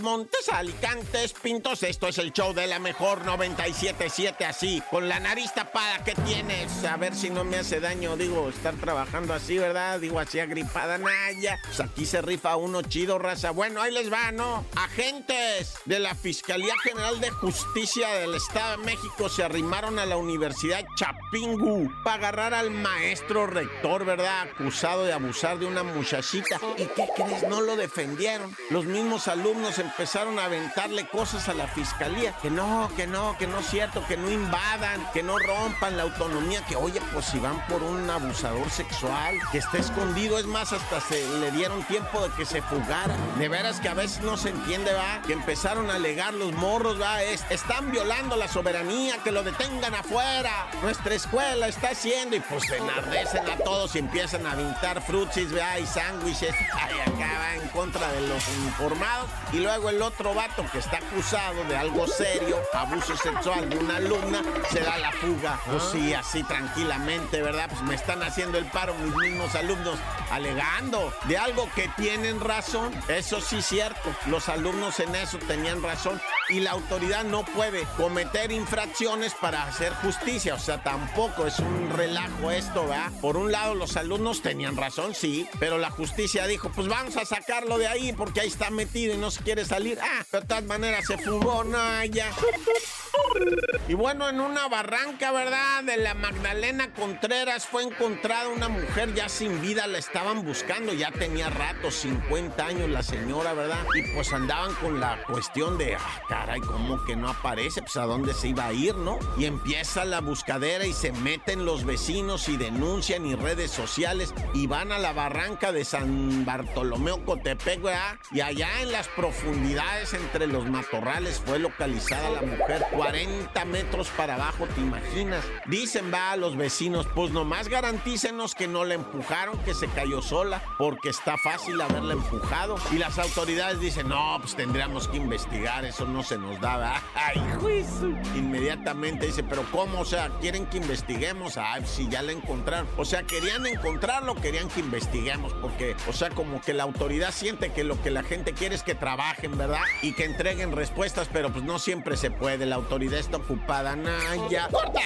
Montes, Alicantes, Pintos. Esto es el show de la mejor 977 así, con la nariz tapada que tienes. A ver si no me hace daño, digo, estar trabajando así, ¿verdad? Digo, así agripada, Naya. Pues aquí se rifa uno chido, raza. Bueno, ahí les va, ¿no? Agentes de la Fiscalía General de Justicia del Estado de México se arrimaron a la Universidad Chapingu para agarrar al maestro rector, ¿verdad? Acusado de abusar de una muchachita. ¿Y qué crees? No lo defendieron. Los mismos alumnos empezaron a aventarle cosas a la fiscalía. Que no, que no, que no es cierto, que no invadan, que no rompan la autonomía. Que oye, pues si van por un abusador sexual, que está escondido, es más, hasta se le dieron tiempo de que se fugara. De veras que a veces no se entiende, va, que empezaron a alegar los morros, va, es, están violando la soberanía, que lo detengan afuera. Nuestra escuela está haciendo y pues se enardecen a todos y empiezan a aventar frutsis, va, y sándwiches. Ay, acá contra de los informados. Y luego el otro vato que está acusado de algo serio, abuso sexual de una alumna, se da la fuga. Pues sí, así tranquilamente, ¿verdad? Pues me están haciendo el paro mis mismos alumnos alegando de algo que tienen razón. Eso sí es cierto. Los alumnos en eso tenían razón. Y la autoridad no puede cometer infracciones para hacer justicia. O sea, tampoco es un relajo esto, ¿verdad? Por un lado, los alumnos tenían razón, sí. Pero la justicia dijo, pues vamos a sacarlo de ahí porque ahí está metido y no se quiere salir. Ah, de todas maneras se fugó, no, ya. Y bueno, en una barranca, ¿verdad? De la Magdalena Contreras fue encontrada una mujer ya sin vida, la estaban buscando, ya tenía rato, 50 años la señora, ¿verdad? Y pues andaban con la cuestión de, ah, caray, ¿cómo que no aparece? Pues a dónde se iba a ir, ¿no? Y empieza la buscadera y se meten los vecinos y denuncian y redes sociales y van a la barranca de San Bartolomeo Cotepec, ¿verdad? Y allá en las profundidades entre los matorrales fue localizada la mujer, 40 metros para abajo, ¿te imaginas? Dicen, va a los vecinos, pues nomás garantícenos que no la empujaron, que se cayó sola, porque está fácil haberla empujado. Y las autoridades dicen, no, pues tendríamos que investigar, eso no se nos daba. Ay, juicio. Inmediatamente dice, pero ¿cómo? O sea, quieren que investiguemos. Ay, si ya la encontraron. O sea, querían encontrarlo, querían que investiguemos, porque, o sea, como que la autoridad siente que lo que la gente quiere es que trabajen, ¿verdad? Y que entreguen respuestas, pero pues no siempre se puede. La autoridad está ocupada. Naya. ¡Corta!